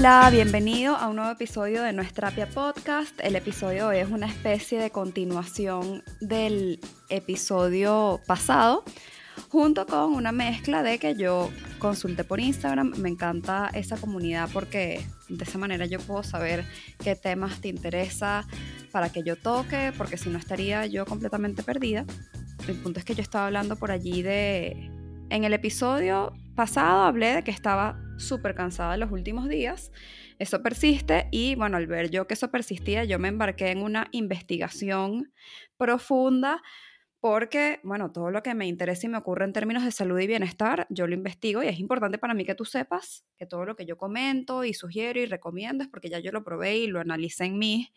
Hola, bienvenido a un nuevo episodio de Nuestra Terapia Podcast. El episodio hoy es una especie de continuación del episodio pasado, junto con una mezcla de que yo consulté por Instagram. Me encanta esa comunidad porque de esa manera yo puedo saber qué temas te interesa para que yo toque, porque si no estaría yo completamente perdida. El punto es que yo estaba hablando por allí de... En el episodio pasado hablé de que estaba súper cansada los últimos días. Eso persiste y bueno, al ver yo que eso persistía, yo me embarqué en una investigación profunda porque, bueno, todo lo que me interesa y me ocurre en términos de salud y bienestar, yo lo investigo y es importante para mí que tú sepas que todo lo que yo comento y sugiero y recomiendo es porque ya yo lo probé y lo analicé en mí,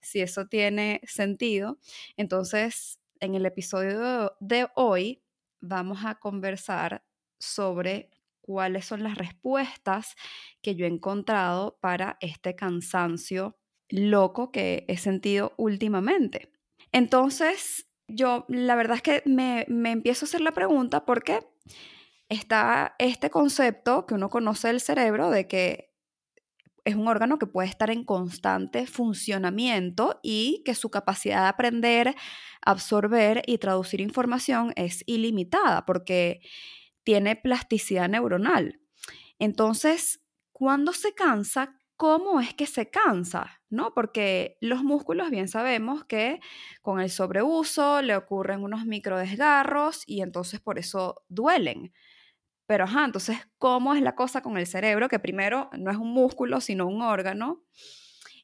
si eso tiene sentido. Entonces, en el episodio de hoy vamos a conversar sobre cuáles son las respuestas que yo he encontrado para este cansancio loco que he sentido últimamente. Entonces, yo la verdad es que me, empiezo a hacer la pregunta porque está este concepto que uno conoce del cerebro de que es un órgano que puede estar en constante funcionamiento y que su capacidad de aprender, absorber y traducir información es ilimitada porque tiene plasticidad neuronal. Entonces, cuando se cansa, ¿cómo es que se cansa? ¿No? Porque los músculos bien sabemos que con el sobreuso le ocurren unos microdesgarros y entonces por eso duelen. Pero ajá, entonces, ¿cómo es la cosa con el cerebro? Que primero no es un músculo, sino un órgano,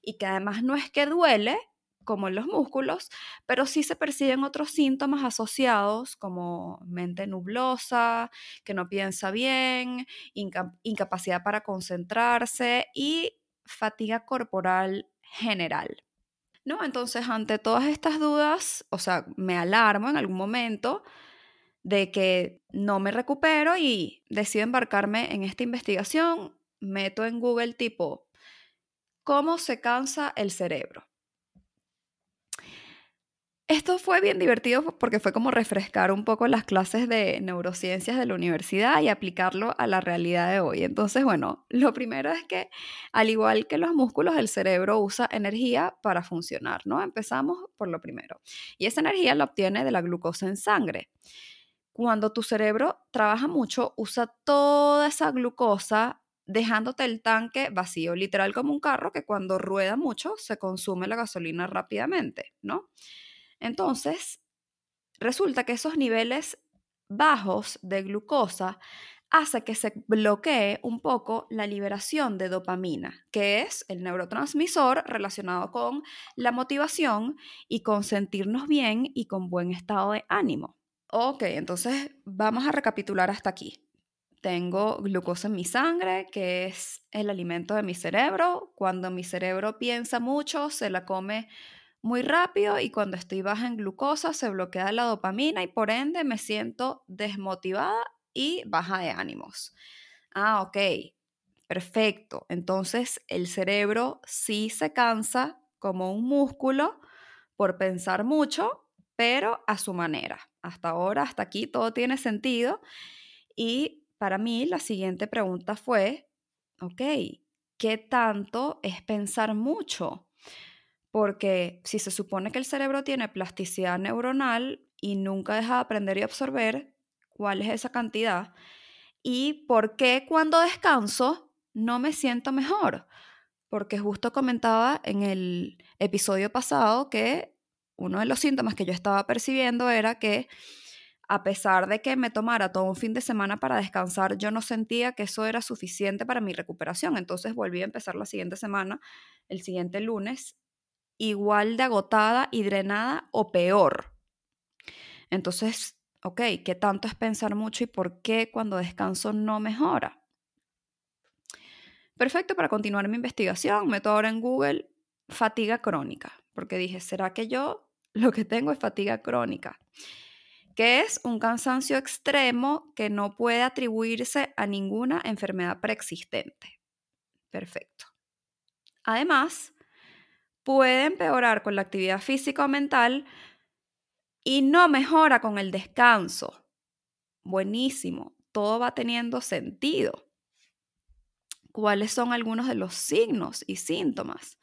y que además no es que duele, como en los músculos, pero sí se perciben otros síntomas asociados como mente nublosa, que no piensa bien, incapacidad para concentrarse y fatiga corporal general. ¿No? Entonces, ante todas estas dudas, o sea, me alarmo en algún momento de que no me recupero y decido embarcarme en esta investigación, meto en Google tipo, ¿cómo se cansa el cerebro? Esto fue bien divertido porque fue como refrescar un poco las clases de neurociencias de la universidad y aplicarlo a la realidad de hoy. Entonces, bueno, lo primero es que al igual que los músculos, el cerebro usa energía para funcionar, ¿no? Empezamos por lo primero. Y esa energía la obtiene de la glucosa en sangre. Cuando tu cerebro trabaja mucho, usa toda esa glucosa dejándote el tanque vacío, literal como un carro que cuando rueda mucho se consume la gasolina rápidamente, ¿no? Entonces, resulta que esos niveles bajos de glucosa hace que se bloquee un poco la liberación de dopamina, que es el neurotransmisor relacionado con la motivación y con sentirnos bien y con buen estado de ánimo. Ok, entonces vamos a recapitular hasta aquí. Tengo glucosa en mi sangre, que es el alimento de mi cerebro. Cuando mi cerebro piensa mucho, se la come muy rápido y cuando estoy baja en glucosa se bloquea la dopamina y por ende me siento desmotivada y baja de ánimos. Ah, ok, perfecto. Entonces el cerebro sí se cansa como un músculo por pensar mucho, pero a su manera. Hasta ahora, hasta aquí, todo tiene sentido. Y para mí la siguiente pregunta fue, ok, ¿qué tanto es pensar mucho? Porque si se supone que el cerebro tiene plasticidad neuronal y nunca deja de aprender y absorber, ¿cuál es esa cantidad? ¿Y por qué cuando descanso no me siento mejor, porque justo comentaba en el episodio pasado que uno de los síntomas que yo estaba percibiendo era que a pesar de que me tomara todo un fin de semana para descansar, yo no sentía que eso era suficiente para mi recuperación. Entonces volví a empezar la siguiente semana, el siguiente lunes, igual de agotada y drenada o peor. Entonces, ok, ¿qué tanto es pensar mucho y por qué cuando descanso no mejora? Perfecto para continuar mi investigación. Meto ahora en Google fatiga crónica, porque dije, ¿será que yo lo que tengo es fatiga crónica? que es un cansancio extremo que no puede atribuirse a ninguna enfermedad preexistente. Perfecto. Además, puede empeorar con la actividad física o mental y no mejora con el descanso. Buenísimo, todo va teniendo sentido. ¿Cuáles son algunos de los signos y síntomas?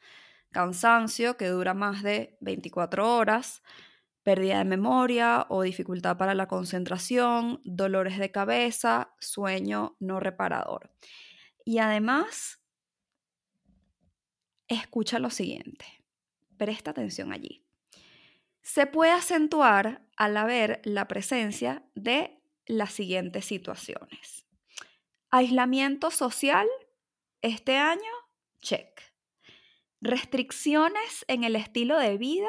Cansancio que dura más de 24 horas, pérdida de memoria o dificultad para la concentración, dolores de cabeza, sueño no reparador. Y además, escucha lo siguiente, presta atención allí. Se puede acentuar al haber la presencia de las siguientes situaciones. Aislamiento social este año, check. Restricciones en el estilo de vida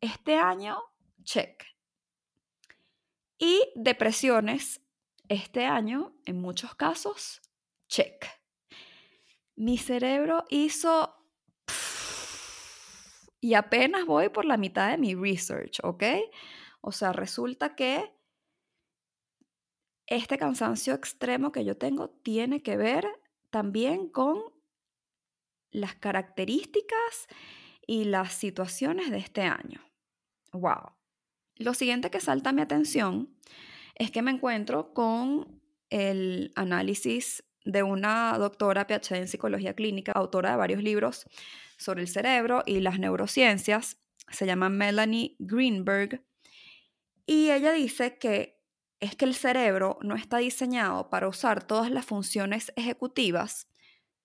este año, check. Y depresiones, este año, en muchos casos, check. Mi cerebro hizo... Y apenas voy por la mitad de mi research, ¿ok? O sea, resulta que este cansancio extremo que yo tengo tiene que ver también con las características y las situaciones de este año. Wow. Lo siguiente que salta a mi atención es que me encuentro con el análisis de una doctora PhD en psicología clínica, autora de varios libros sobre el cerebro y las neurociencias. Se llama Melanie Greenberg. Y ella dice que es que el cerebro no está diseñado para usar todas las funciones ejecutivas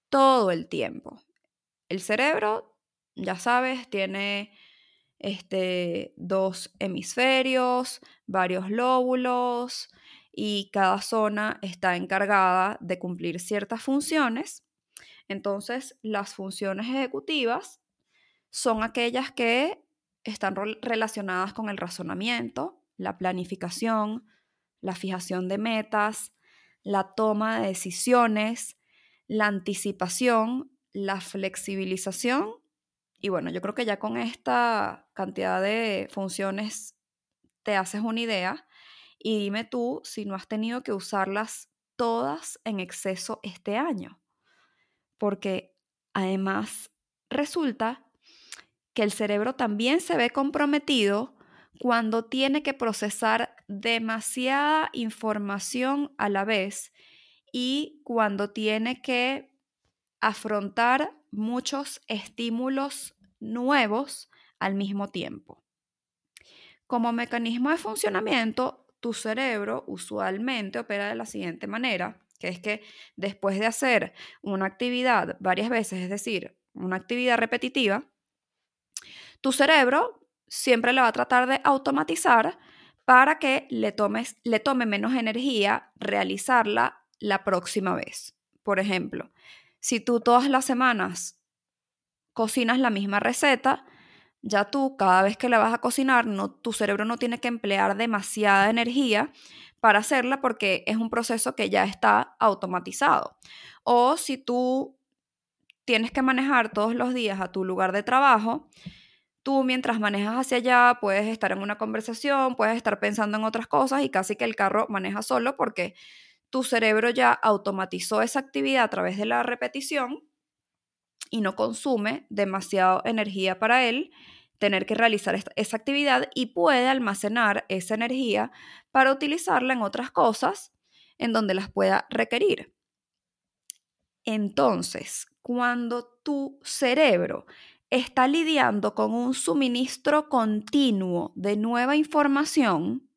todo el tiempo. El cerebro, ya sabes, tiene este, dos hemisferios, varios lóbulos y cada zona está encargada de cumplir ciertas funciones. Entonces, las funciones ejecutivas son aquellas que están relacionadas con el razonamiento, la planificación, la fijación de metas, la toma de decisiones, la anticipación, la flexibilización y bueno, yo creo que ya con esta cantidad de funciones te haces una idea y dime tú si no has tenido que usarlas todas en exceso este año. Porque además resulta que el cerebro también se ve comprometido cuando tiene que procesar demasiada información a la vez y cuando tiene que afrontar muchos estímulos nuevos al mismo tiempo. Como mecanismo de funcionamiento, tu cerebro usualmente opera de la siguiente manera, que es que después de hacer una actividad varias veces, es decir, una actividad repetitiva, tu cerebro siempre le va a tratar de automatizar para que le, tomes, le tome menos energía realizarla la próxima vez. Por ejemplo, si tú todas las semanas cocinas la misma receta, ya tú cada vez que la vas a cocinar, no, tu cerebro no tiene que emplear demasiada energía para hacerla porque es un proceso que ya está automatizado. O si tú tienes que manejar todos los días a tu lugar de trabajo, tú mientras manejas hacia allá puedes estar en una conversación, puedes estar pensando en otras cosas y casi que el carro maneja solo porque tu cerebro ya automatizó esa actividad a través de la repetición y no consume demasiada energía para él tener que realizar esa actividad y puede almacenar esa energía para utilizarla en otras cosas en donde las pueda requerir. Entonces, cuando tu cerebro está lidiando con un suministro continuo de nueva información,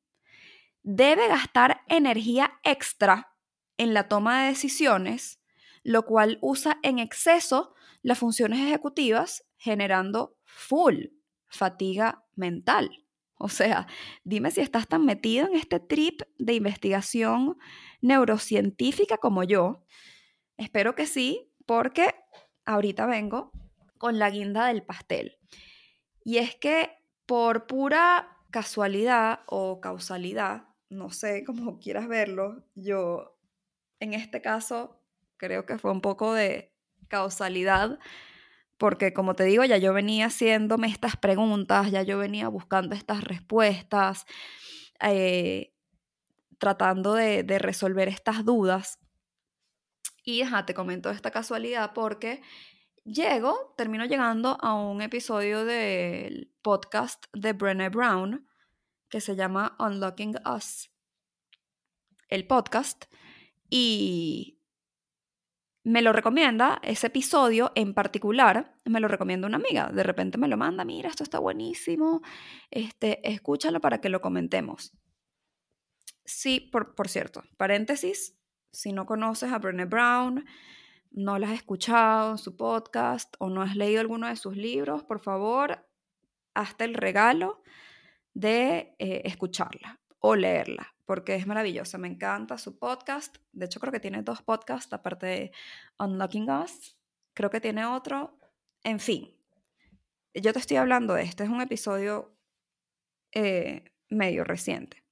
debe gastar energía extra en la toma de decisiones, lo cual usa en exceso las funciones ejecutivas generando full fatiga mental. O sea, dime si estás tan metido en este trip de investigación neurocientífica como yo. Espero que sí, porque ahorita vengo con la guinda del pastel. Y es que por pura casualidad o causalidad, no sé cómo quieras verlo, yo en este caso creo que fue un poco de causalidad, porque como te digo, ya yo venía haciéndome estas preguntas, ya yo venía buscando estas respuestas, eh, tratando de, resolver estas dudas. Y te comento esta casualidad porque llego, termino llegando a un episodio del podcast de Brené Brown que se llama Unlocking Us, el podcast, y me lo recomienda, ese episodio en particular, me lo recomienda una amiga. De repente me lo manda, mira, esto está buenísimo, este, escúchalo para que lo comentemos. Sí, por, por cierto, paréntesis, si no conoces a Brené Brown, no la has escuchado en su podcast o no has leído alguno de sus libros, por favor, hazte el regalo de eh, escucharla o leerla porque es maravillosa, me encanta su podcast. De hecho, creo que tiene dos podcasts, aparte de Unlocking Us. Creo que tiene otro. En fin, yo te estoy hablando de este, es un episodio eh, medio reciente.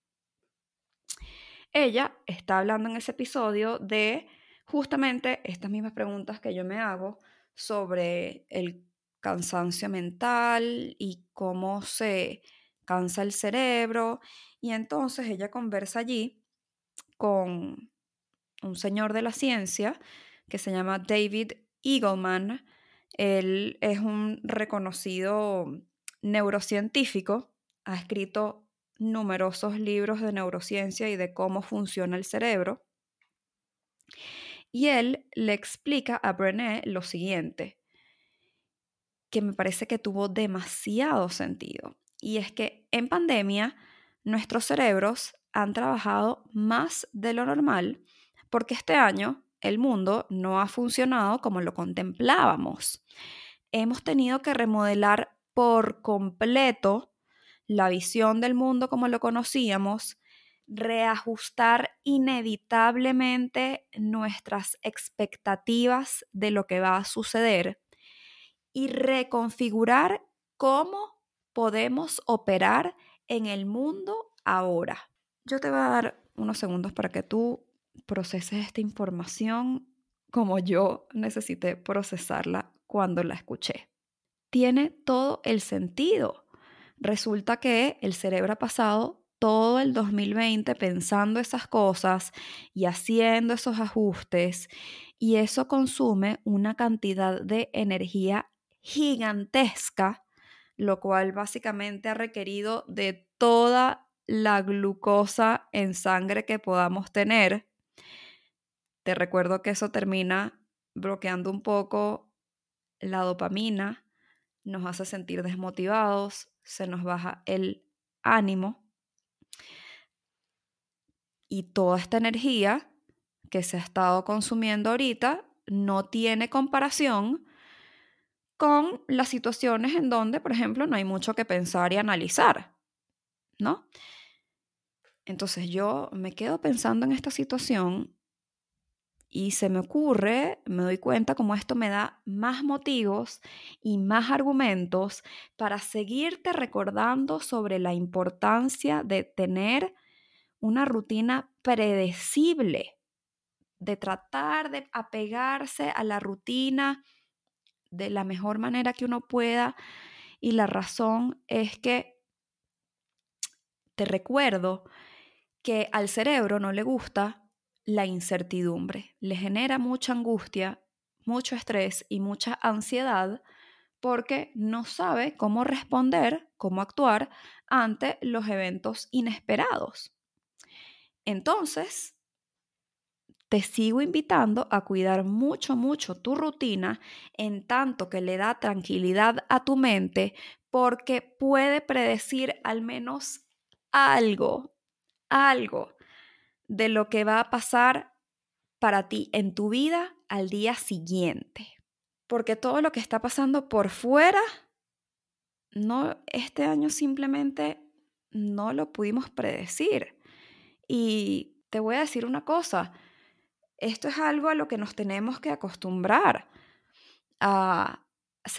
Ella está hablando en ese episodio de justamente estas mismas preguntas que yo me hago sobre el cansancio mental y cómo se cansa el cerebro y entonces ella conversa allí con un señor de la ciencia que se llama David Eagleman. Él es un reconocido neurocientífico, ha escrito numerosos libros de neurociencia y de cómo funciona el cerebro. Y él le explica a Brené lo siguiente, que me parece que tuvo demasiado sentido. Y es que en pandemia nuestros cerebros han trabajado más de lo normal porque este año el mundo no ha funcionado como lo contemplábamos. Hemos tenido que remodelar por completo la visión del mundo como lo conocíamos, reajustar inevitablemente nuestras expectativas de lo que va a suceder y reconfigurar cómo podemos operar en el mundo ahora. Yo te voy a dar unos segundos para que tú proceses esta información como yo necesité procesarla cuando la escuché. Tiene todo el sentido. Resulta que el cerebro ha pasado todo el 2020 pensando esas cosas y haciendo esos ajustes y eso consume una cantidad de energía gigantesca lo cual básicamente ha requerido de toda la glucosa en sangre que podamos tener. Te recuerdo que eso termina bloqueando un poco la dopamina, nos hace sentir desmotivados, se nos baja el ánimo y toda esta energía que se ha estado consumiendo ahorita no tiene comparación con las situaciones en donde, por ejemplo, no hay mucho que pensar y analizar, ¿no? Entonces yo me quedo pensando en esta situación y se me ocurre, me doy cuenta como esto me da más motivos y más argumentos para seguirte recordando sobre la importancia de tener una rutina predecible, de tratar de apegarse a la rutina de la mejor manera que uno pueda. Y la razón es que te recuerdo que al cerebro no le gusta la incertidumbre, le genera mucha angustia, mucho estrés y mucha ansiedad porque no sabe cómo responder, cómo actuar ante los eventos inesperados. Entonces, te sigo invitando a cuidar mucho, mucho tu rutina en tanto que le da tranquilidad a tu mente porque puede predecir al menos algo, algo de lo que va a pasar para ti en tu vida al día siguiente. Porque todo lo que está pasando por fuera, no, este año simplemente no lo pudimos predecir. Y te voy a decir una cosa, esto es algo a lo que nos tenemos que acostumbrar, a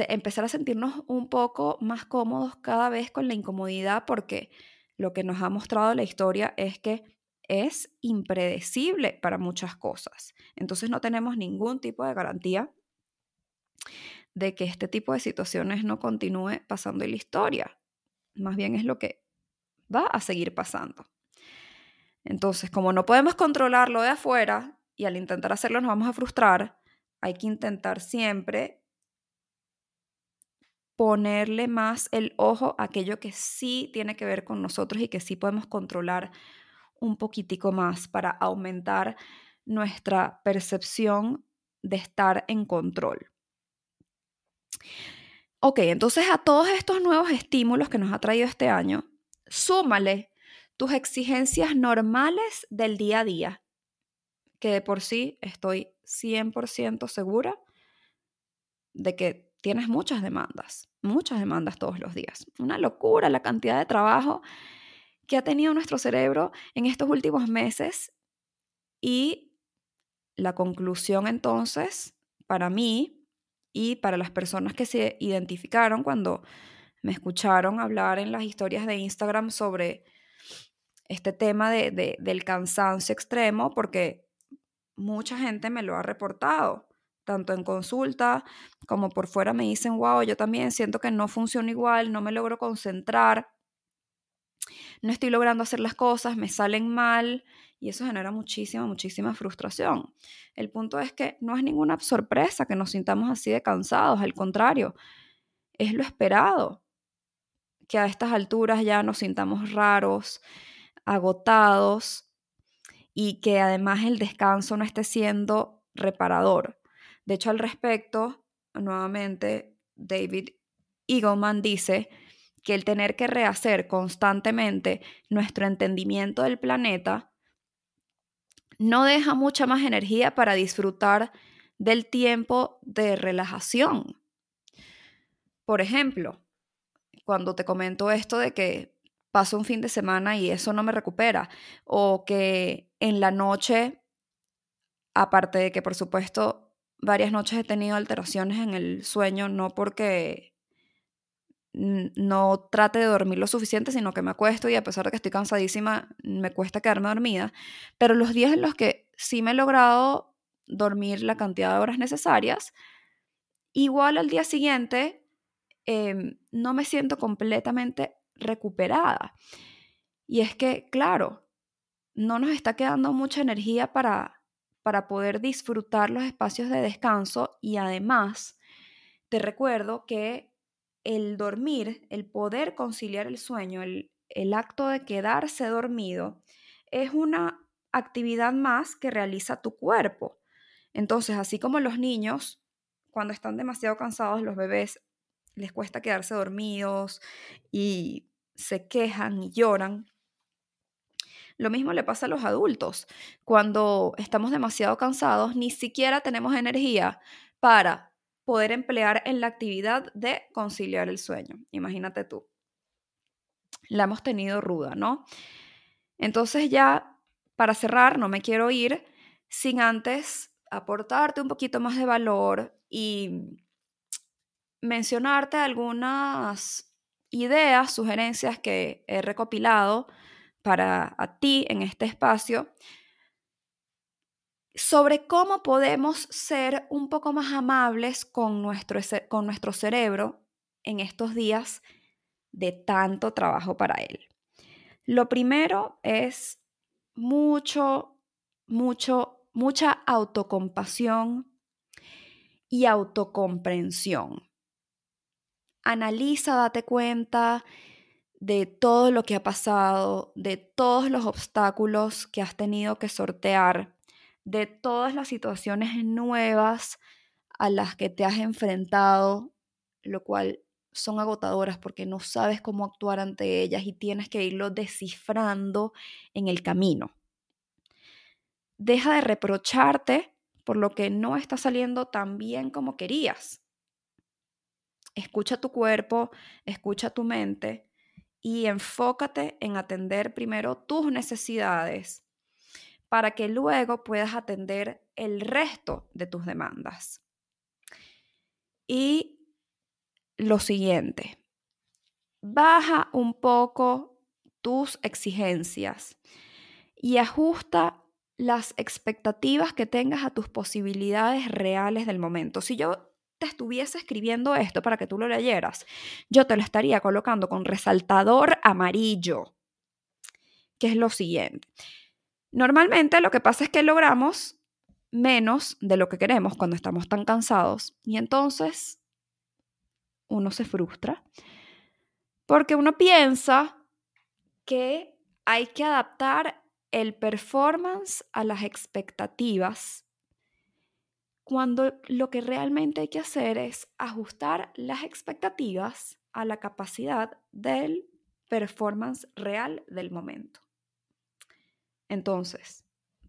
empezar a sentirnos un poco más cómodos cada vez con la incomodidad porque lo que nos ha mostrado la historia es que es impredecible para muchas cosas. Entonces no tenemos ningún tipo de garantía de que este tipo de situaciones no continúe pasando en la historia. Más bien es lo que va a seguir pasando. Entonces, como no podemos controlarlo de afuera y al intentar hacerlo nos vamos a frustrar, hay que intentar siempre ponerle más el ojo a aquello que sí tiene que ver con nosotros y que sí podemos controlar un poquitico más para aumentar nuestra percepción de estar en control. Ok, entonces a todos estos nuevos estímulos que nos ha traído este año, súmale tus exigencias normales del día a día, que de por sí estoy 100% segura de que tienes muchas demandas, muchas demandas todos los días. Una locura la cantidad de trabajo que ha tenido nuestro cerebro en estos últimos meses y la conclusión entonces, para mí y para las personas que se identificaron cuando me escucharon hablar en las historias de Instagram sobre este tema de, del cansancio extremo, porque mucha gente me lo ha reportado, tanto en consulta como por fuera me dicen, wow, yo también siento que no funciona igual, no me logro concentrar no estoy logrando hacer las cosas, me salen mal y eso genera muchísima, muchísima frustración. El punto es que no es ninguna sorpresa que nos sintamos así de cansados, al contrario, es lo esperado, que a estas alturas ya nos sintamos raros, agotados y que además el descanso no esté siendo reparador. De hecho, al respecto, nuevamente, David Eagleman dice, que el tener que rehacer constantemente nuestro entendimiento del planeta no deja mucha más energía para disfrutar del tiempo de relajación. Por ejemplo, cuando te comento esto de que paso un fin de semana y eso no me recupera, o que en la noche, aparte de que por supuesto varias noches he tenido alteraciones en el sueño, no porque no trate de dormir lo suficiente, sino que me acuesto y a pesar de que estoy cansadísima, me cuesta quedarme dormida. Pero los días en los que sí me he logrado dormir la cantidad de horas necesarias, igual al día siguiente em, no me siento completamente recuperada. Y es que, claro, no nos está quedando mucha energía para, para poder disfrutar los espacios de descanso y además te recuerdo que el dormir, el poder conciliar el sueño, el, acto de quedarse dormido, es una actividad más que realiza tu cuerpo. Entonces, así como los niños, cuando están demasiado cansados, los bebés les cuesta quedarse dormidos y se quejan y lloran. Lo mismo le pasa a los adultos. Cuando estamos demasiado cansados, ni siquiera tenemos energía para poder emplear en la actividad de conciliar el sueño. Imagínate tú. La hemos tenido ruda, ¿no? Entonces ya, para cerrar, no me quiero ir sin antes aportarte un poquito más de valor y mencionarte algunas ideas, sugerencias que he recopilado para a ti en este espacio sobre cómo podemos ser un poco más amables con nuestro, con nuestro cerebro en estos días de tanto trabajo para él. Lo primero es mucho, mucho, mucha autocompasión y autocomprensión. Analiza, date cuenta de todo lo que ha pasado, de todos los obstáculos que has tenido que sortear de todas las situaciones nuevas a las que te has enfrentado, lo cual son agotadoras porque no sabes cómo actuar ante ellas y tienes que irlo descifrando en el camino. deja de reprocharte por lo que no está saliendo tan bien como querías. Escucha tu cuerpo, escucha tu mente y enfócate en atender primero tus necesidades para que luego puedas atender el resto de tus demandas. Y lo siguiente, baja un poco tus exigencias y ajusta las expectativas que tengas a tus posibilidades reales del momento. Si yo estuviese escribiendo esto para que tú lo leyeras, yo te lo estaría colocando con resaltador amarillo, que es lo siguiente. Normalmente lo que pasa es que logramos menos de lo que queremos cuando estamos tan cansados y entonces uno se frustra porque uno piensa que hay que adaptar el performance a las expectativas, cuando lo que realmente hay que hacer es ajustar las expectativas a la capacidad del performance real del momento. Entonces,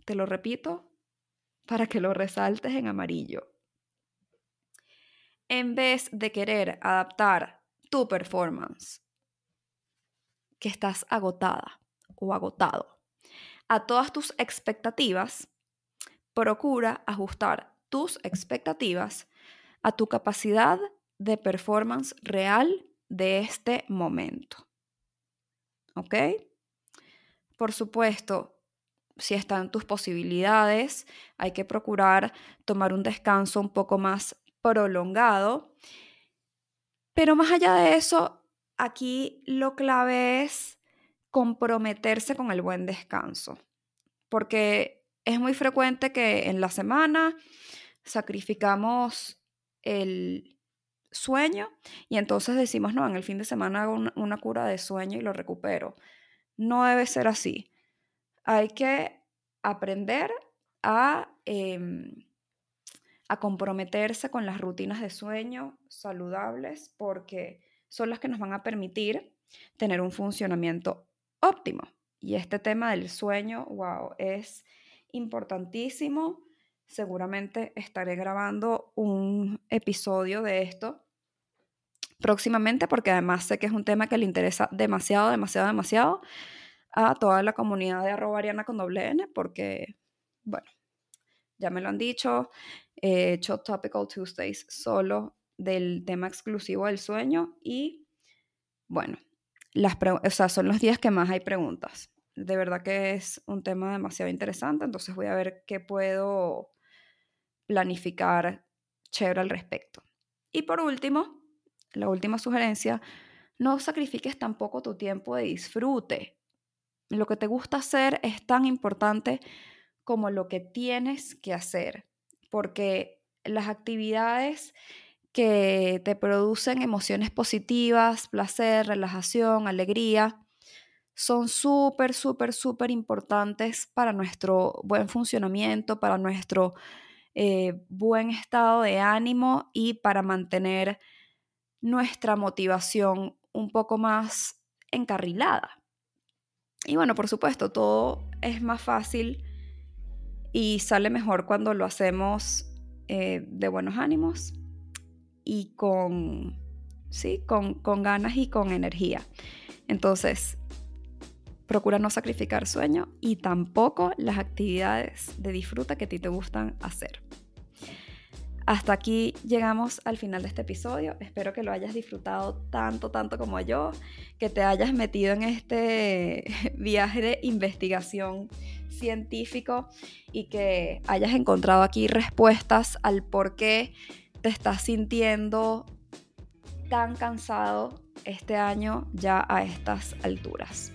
te lo repito para que lo resaltes en amarillo. En vez de querer adaptar tu performance, que estás agotada o agotado, a todas tus expectativas, procura ajustar tus expectativas a tu capacidad de performance real de este momento. ¿Ok? Por supuesto, si están tus posibilidades, hay que procurar tomar un descanso un poco más prolongado. Pero más allá de eso, aquí lo clave es comprometerse con el buen descanso, porque es muy frecuente que en la semana sacrificamos el sueño y entonces decimos, no, en el fin de semana hago una, cura de sueño y lo recupero. No debe ser así. Hay que aprender a, em, a comprometerse con las rutinas de sueño saludables porque son las que nos van a permitir tener un funcionamiento óptimo. Y este tema del sueño, wow, es importantísimo. Seguramente estaré grabando un episodio de esto próximamente porque además sé que es un tema que le interesa demasiado, demasiado, demasiado a toda la comunidad de arroba ariana con doble N porque, bueno, ya me lo han dicho, he hecho Topical Tuesdays solo del tema exclusivo del sueño y, bueno, las o sea, son los días que más hay preguntas. De verdad que es un tema demasiado interesante, entonces voy a ver qué puedo planificar chévere al respecto. Y por último, la última sugerencia, no sacrifiques tampoco tu tiempo de disfrute. Lo que te gusta hacer es tan importante como lo que tienes que hacer, porque las actividades que te producen emociones positivas, placer, relajación, alegría, son súper, súper, súper importantes para nuestro buen funcionamiento, para nuestro eh, buen estado de ánimo y para mantener nuestra motivación un poco más encarrilada. Y bueno, por supuesto, todo es más fácil y sale mejor cuando lo hacemos eh, de buenos ánimos y con, ¿sí? Con, con ganas y con energía. Entonces, procura no sacrificar sueño y tampoco las actividades de disfruta que a ti te gustan hacer. Hasta aquí llegamos al final de este episodio. Espero que lo hayas disfrutado tanto, tanto como yo, que te hayas metido en este viaje de investigación científico y que hayas encontrado aquí respuestas al por qué te estás sintiendo tan cansado este año ya a estas alturas.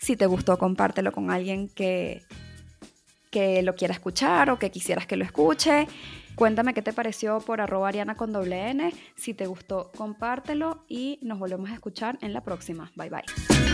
Si te gustó, compártelo con alguien que, que lo quiera escuchar o que quisieras que lo escuche. Cuéntame qué te pareció por arroba ariana con doble N. Si te gustó, compártelo y nos volvemos a escuchar en la próxima. Bye bye.